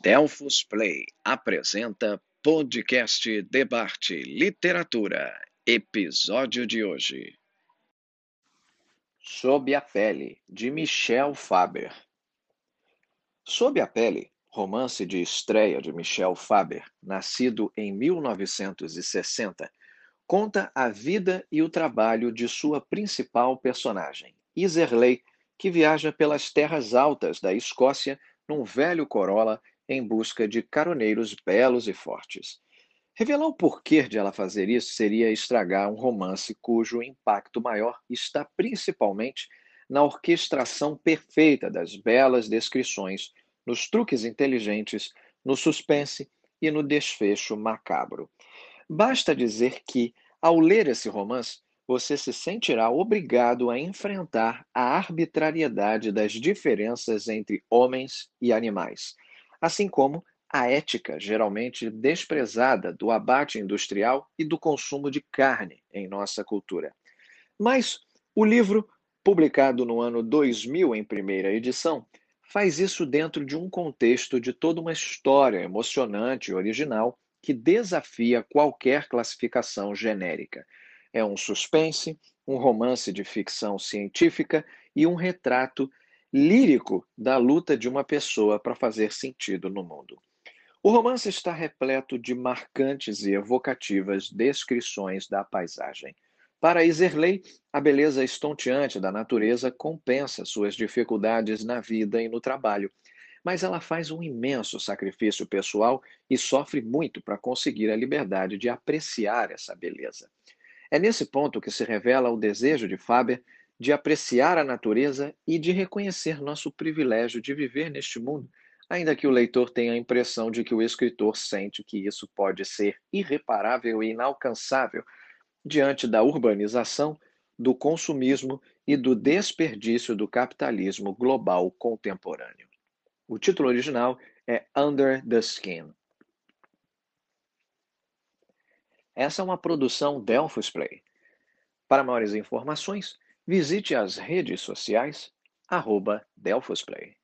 Delfos Play apresenta podcast Debate Literatura, episódio de hoje. Sob a Pele, de Michel Faber. Sob a Pele, romance de estreia de Michel Faber, nascido em 1960, conta a vida e o trabalho de sua principal personagem, Iserley, que viaja pelas terras altas da Escócia num velho Corolla em busca de caroneiros belos e fortes. Revelar o porquê de ela fazer isso seria estragar um romance cujo impacto maior está principalmente na orquestração perfeita das belas descrições, nos truques inteligentes, no suspense e no desfecho macabro. Basta dizer que, ao ler esse romance, você se sentirá obrigado a enfrentar a arbitrariedade das diferenças entre homens e animais assim como a ética geralmente desprezada do abate industrial e do consumo de carne em nossa cultura. Mas o livro, publicado no ano 2000 em primeira edição, faz isso dentro de um contexto de toda uma história emocionante e original que desafia qualquer classificação genérica. É um suspense, um romance de ficção científica e um retrato lírico da luta de uma pessoa para fazer sentido no mundo. O romance está repleto de marcantes e evocativas descrições da paisagem. Para Iserley, a beleza estonteante da natureza compensa suas dificuldades na vida e no trabalho, mas ela faz um imenso sacrifício pessoal e sofre muito para conseguir a liberdade de apreciar essa beleza. É nesse ponto que se revela o desejo de Faber de apreciar a natureza e de reconhecer nosso privilégio de viver neste mundo, ainda que o leitor tenha a impressão de que o escritor sente que isso pode ser irreparável e inalcançável diante da urbanização, do consumismo e do desperdício do capitalismo global contemporâneo. O título original é Under the Skin. Essa é uma produção Delphos Play. Para maiores informações, Visite as redes sociais, arroba Delfosplay.